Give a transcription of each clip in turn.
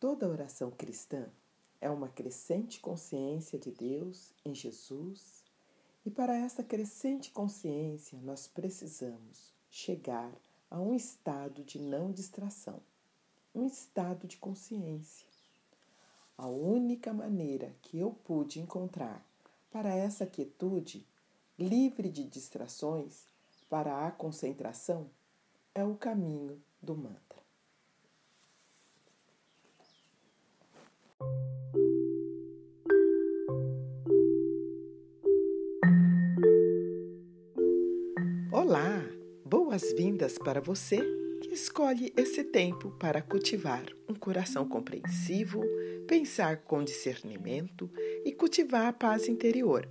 Toda oração cristã é uma crescente consciência de Deus em Jesus, e para essa crescente consciência nós precisamos chegar a um estado de não distração, um estado de consciência. A única maneira que eu pude encontrar para essa quietude, livre de distrações, para a concentração, é o caminho do mantra. Boas-vindas para você que escolhe esse tempo para cultivar um coração compreensivo, pensar com discernimento e cultivar a paz interior.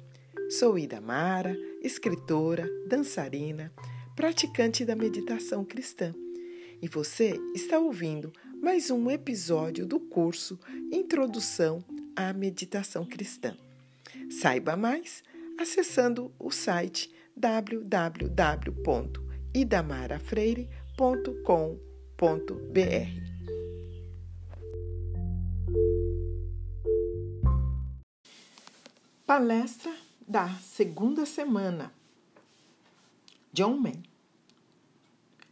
Sou Ida Mara, escritora, dançarina, praticante da meditação cristã. E você está ouvindo mais um episódio do curso Introdução à Meditação Cristã. Saiba mais acessando o site www.idamarafreire.com.br. Palestra da segunda semana. John Mann.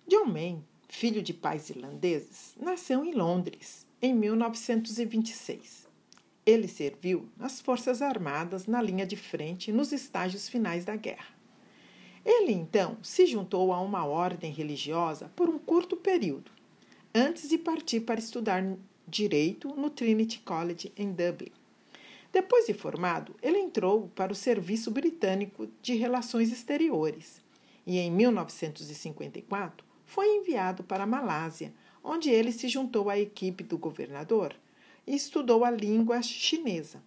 John Mann filho de pais irlandeses, nasceu em Londres em 1926. Ele serviu nas Forças Armadas na linha de frente nos estágios finais da guerra. Ele então se juntou a uma ordem religiosa por um curto período, antes de partir para estudar direito no Trinity College em Dublin. Depois de formado, ele entrou para o Serviço Britânico de Relações Exteriores e, em 1954, foi enviado para a Malásia, onde ele se juntou à equipe do governador e estudou a língua chinesa.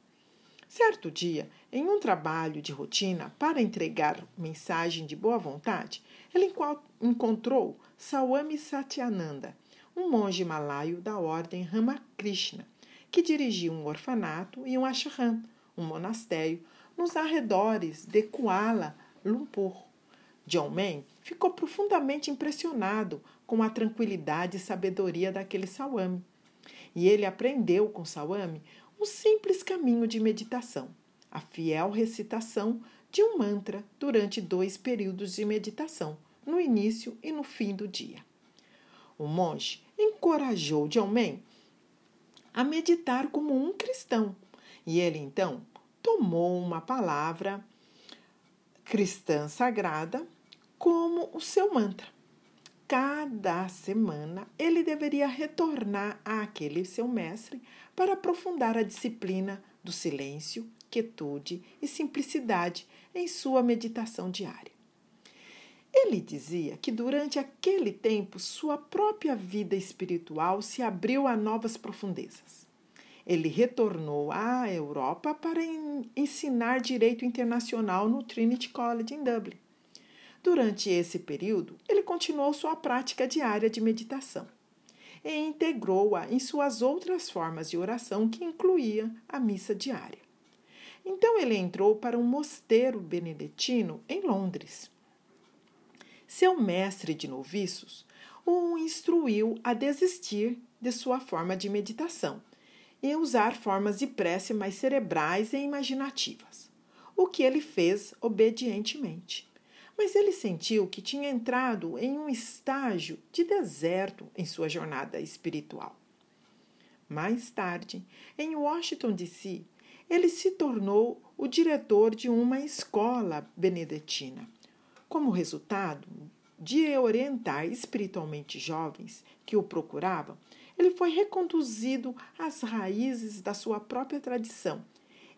Certo dia, em um trabalho de rotina para entregar mensagem de boa vontade, ele encontrou Swami Satyananda, um monge malaio da ordem Ramakrishna, que dirigia um orfanato e um ashram, um monastério, nos arredores de Kuala Lumpur. John Mann ficou profundamente impressionado com a tranquilidade e sabedoria daquele Sawami. E ele aprendeu com Sawami um simples caminho de meditação, a fiel recitação de um mantra durante dois períodos de meditação, no início e no fim do dia. O monge encorajou Mann a meditar como um cristão, e ele então tomou uma palavra cristã sagrada como o seu mantra. Cada semana ele deveria retornar àquele seu mestre para aprofundar a disciplina do silêncio, quietude e simplicidade em sua meditação diária. Ele dizia que durante aquele tempo sua própria vida espiritual se abriu a novas profundezas. Ele retornou à Europa para ensinar direito internacional no Trinity College em Dublin. Durante esse período, ele continuou sua prática diária de meditação e integrou-a em suas outras formas de oração, que incluía a missa diária. Então ele entrou para um mosteiro beneditino em Londres. Seu mestre de noviços o instruiu a desistir de sua forma de meditação e usar formas de prece mais cerebrais e imaginativas, o que ele fez obedientemente mas ele sentiu que tinha entrado em um estágio de deserto em sua jornada espiritual. Mais tarde, em Washington, D.C., ele se tornou o diretor de uma escola beneditina. Como resultado de orientar espiritualmente jovens que o procuravam, ele foi reconduzido às raízes da sua própria tradição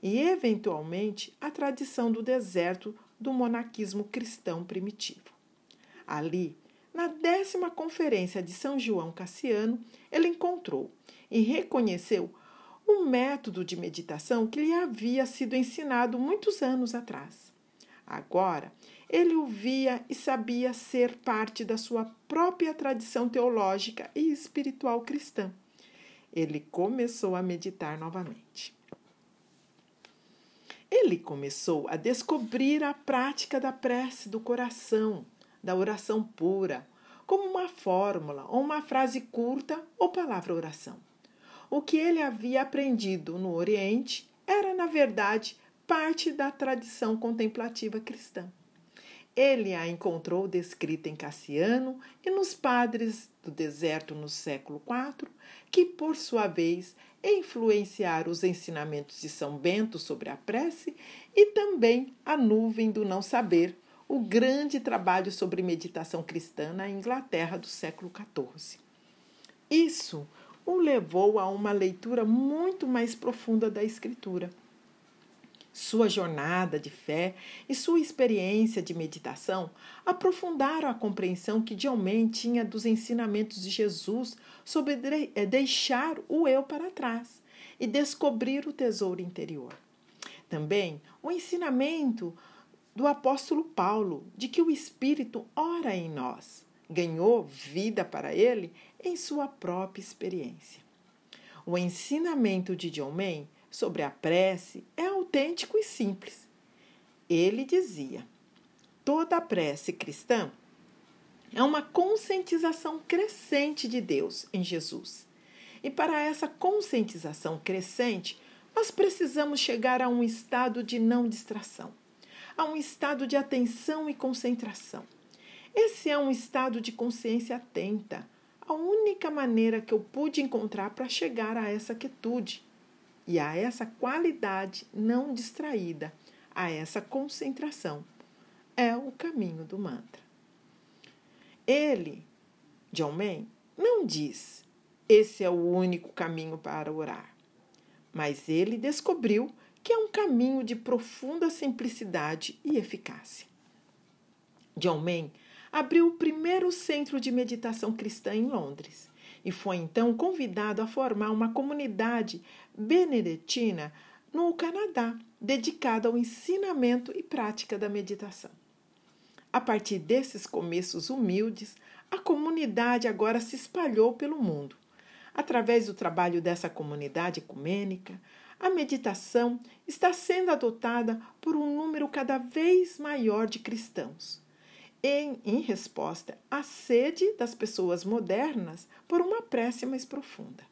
e, eventualmente, à tradição do deserto do monaquismo cristão primitivo. Ali, na décima conferência de São João Cassiano, ele encontrou e reconheceu um método de meditação que lhe havia sido ensinado muitos anos atrás. Agora, ele o via e sabia ser parte da sua própria tradição teológica e espiritual cristã. Ele começou a meditar novamente. Ele começou a descobrir a prática da prece do coração, da oração pura, como uma fórmula ou uma frase curta ou palavra oração. o que ele havia aprendido no Oriente era, na verdade, parte da tradição contemplativa cristã. Ele a encontrou descrita em Cassiano e nos padres do deserto no século IV, que, por sua vez, influenciaram os ensinamentos de São Bento sobre a prece e também a nuvem do não saber, o grande trabalho sobre meditação cristã na Inglaterra do século XIV. Isso o levou a uma leitura muito mais profunda da Escritura sua jornada de fé e sua experiência de meditação aprofundaram a compreensão que Diomen tinha dos ensinamentos de Jesus sobre eh, deixar o eu para trás e descobrir o tesouro interior. Também o ensinamento do apóstolo Paulo de que o Espírito ora em nós, ganhou vida para ele em sua própria experiência. O ensinamento de May sobre a prece é autêntico e simples. Ele dizia: toda a prece cristã é uma conscientização crescente de Deus em Jesus. E para essa conscientização crescente, nós precisamos chegar a um estado de não distração, a um estado de atenção e concentração. Esse é um estado de consciência atenta, a única maneira que eu pude encontrar para chegar a essa quietude e a essa qualidade não distraída, a essa concentração. É o caminho do mantra. Ele, John May, não diz esse é o único caminho para orar, mas ele descobriu que é um caminho de profunda simplicidade e eficácia. John May abriu o primeiro centro de meditação cristã em Londres e foi então convidado a formar uma comunidade beneditina no Canadá, dedicada ao ensinamento e prática da meditação. A partir desses começos humildes, a comunidade agora se espalhou pelo mundo. Através do trabalho dessa comunidade ecumênica, a meditação está sendo adotada por um número cada vez maior de cristãos em, em resposta à sede das pessoas modernas por uma prece mais profunda.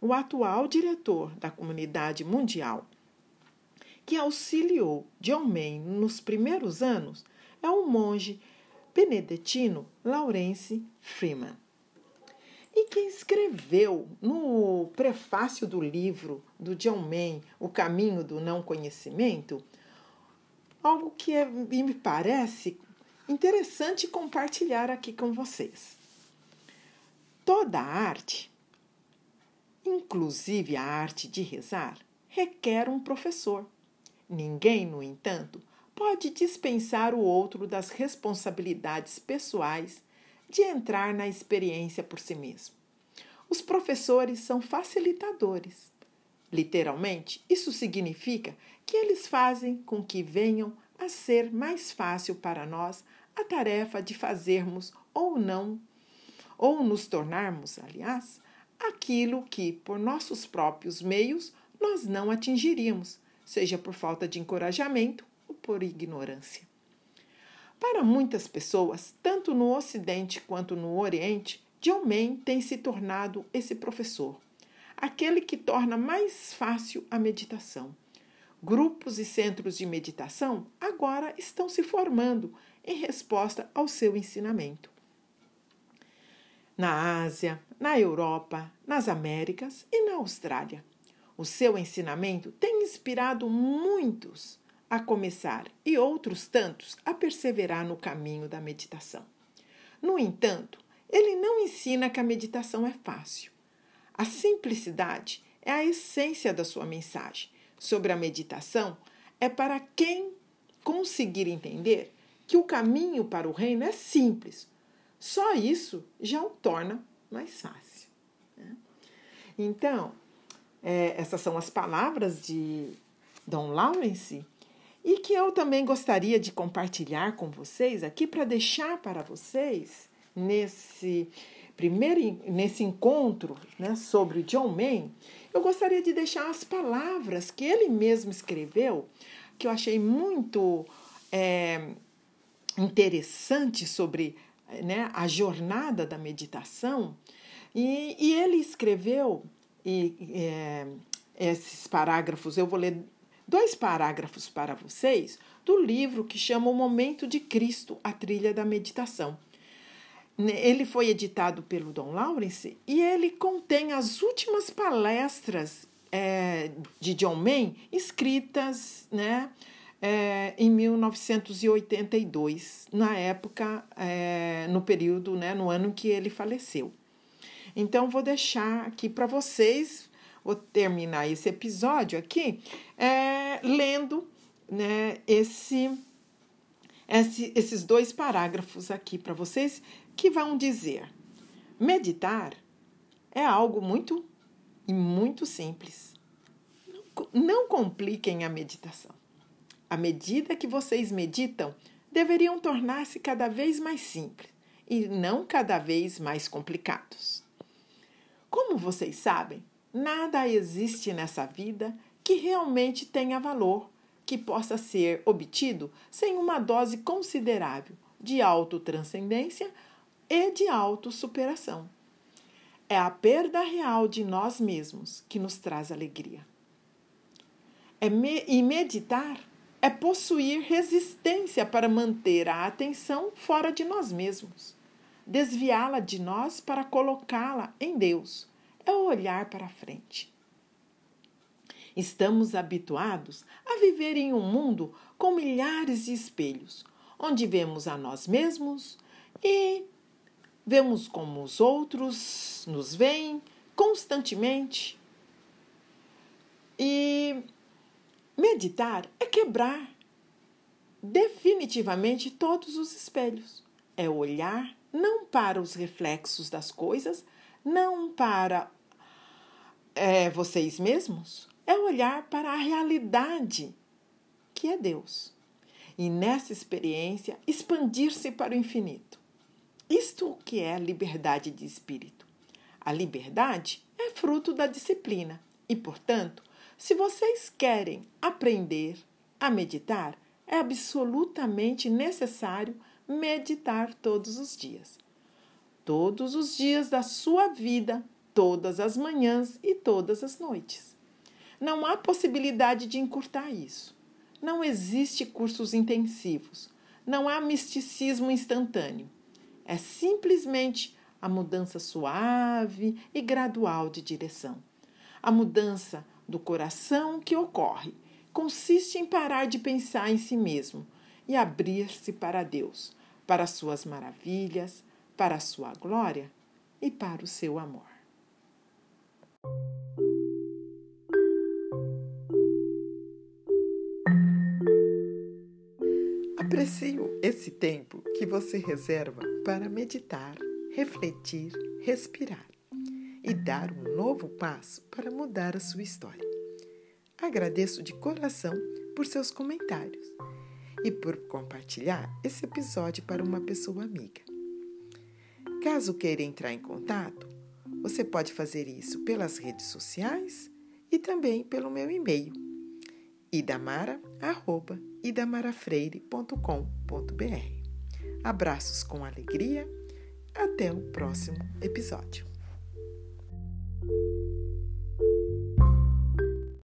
O atual diretor da comunidade mundial, que auxiliou John May nos primeiros anos, é o monge benedetino Lawrence Freeman. E quem escreveu no prefácio do livro do John May, O Caminho do Não Conhecimento, algo que é, me parece interessante compartilhar aqui com vocês. Toda arte, inclusive a arte de rezar, requer um professor. Ninguém, no entanto, pode dispensar o outro das responsabilidades pessoais de entrar na experiência por si mesmo. Os professores são facilitadores. Literalmente, isso significa que eles fazem com que venham a ser mais fácil para nós a tarefa de fazermos ou não, ou nos tornarmos, aliás, aquilo que, por nossos próprios meios, nós não atingiríamos, seja por falta de encorajamento ou por ignorância. Para muitas pessoas, tanto no Ocidente quanto no Oriente, John Main tem se tornado esse professor, aquele que torna mais fácil a meditação. Grupos e centros de meditação agora estão se formando em resposta ao seu ensinamento. Na Ásia, na Europa, nas Américas e na Austrália. O seu ensinamento tem inspirado muitos a começar e outros tantos a perseverar no caminho da meditação. No entanto, ele não ensina que a meditação é fácil. A simplicidade é a essência da sua mensagem sobre a meditação é para quem conseguir entender que o caminho para o reino é simples. Só isso já o torna mais fácil. Né? Então, é, essas são as palavras de Dom Lawrence e que eu também gostaria de compartilhar com vocês aqui para deixar para vocês nesse primeiro nesse encontro né, sobre John May, eu gostaria de deixar as palavras que ele mesmo escreveu, que eu achei muito é, interessante sobre né, a jornada da meditação. E, e ele escreveu e é, esses parágrafos, eu vou ler dois parágrafos para vocês do livro que chama O Momento de Cristo, a Trilha da Meditação. Ele foi editado pelo Don Lawrence e ele contém as últimas palestras é, de John Main escritas né, é, em 1982, na época, é, no período, né, no ano que ele faleceu. Então, vou deixar aqui para vocês, vou terminar esse episódio aqui é, lendo né, esse, esse, esses dois parágrafos aqui para vocês que vão dizer: meditar é algo muito e muito simples. Não compliquem a meditação. À medida que vocês meditam, deveriam tornar-se cada vez mais simples e não cada vez mais complicados. Como vocês sabem, nada existe nessa vida que realmente tenha valor, que possa ser obtido sem uma dose considerável de autotranscendência e de autossuperação. É a perda real de nós mesmos que nos traz alegria. É me e meditar é possuir resistência para manter a atenção fora de nós mesmos, desviá-la de nós para colocá-la em Deus. É o olhar para frente. Estamos habituados a viver em um mundo com milhares de espelhos, onde vemos a nós mesmos e vemos como os outros nos veem constantemente. E Meditar é quebrar definitivamente todos os espelhos. É olhar não para os reflexos das coisas, não para é, vocês mesmos, é olhar para a realidade que é Deus. E nessa experiência, expandir-se para o infinito. Isto que é a liberdade de espírito. A liberdade é fruto da disciplina e, portanto, se vocês querem aprender a meditar, é absolutamente necessário meditar todos os dias. Todos os dias da sua vida, todas as manhãs e todas as noites. Não há possibilidade de encurtar isso. Não existe cursos intensivos. Não há misticismo instantâneo. É simplesmente a mudança suave e gradual de direção. A mudança do coração que ocorre consiste em parar de pensar em si mesmo e abrir-se para Deus, para suas maravilhas, para sua glória e para o seu amor. Aprecio esse tempo que você reserva para meditar, refletir, respirar e dar um novo passo para mudar a sua história. Agradeço de coração por seus comentários e por compartilhar esse episódio para uma pessoa amiga. Caso queira entrar em contato, você pode fazer isso pelas redes sociais e também pelo meu e-mail idamara@idamarafreire.com.br. Abraços com alegria. Até o próximo episódio.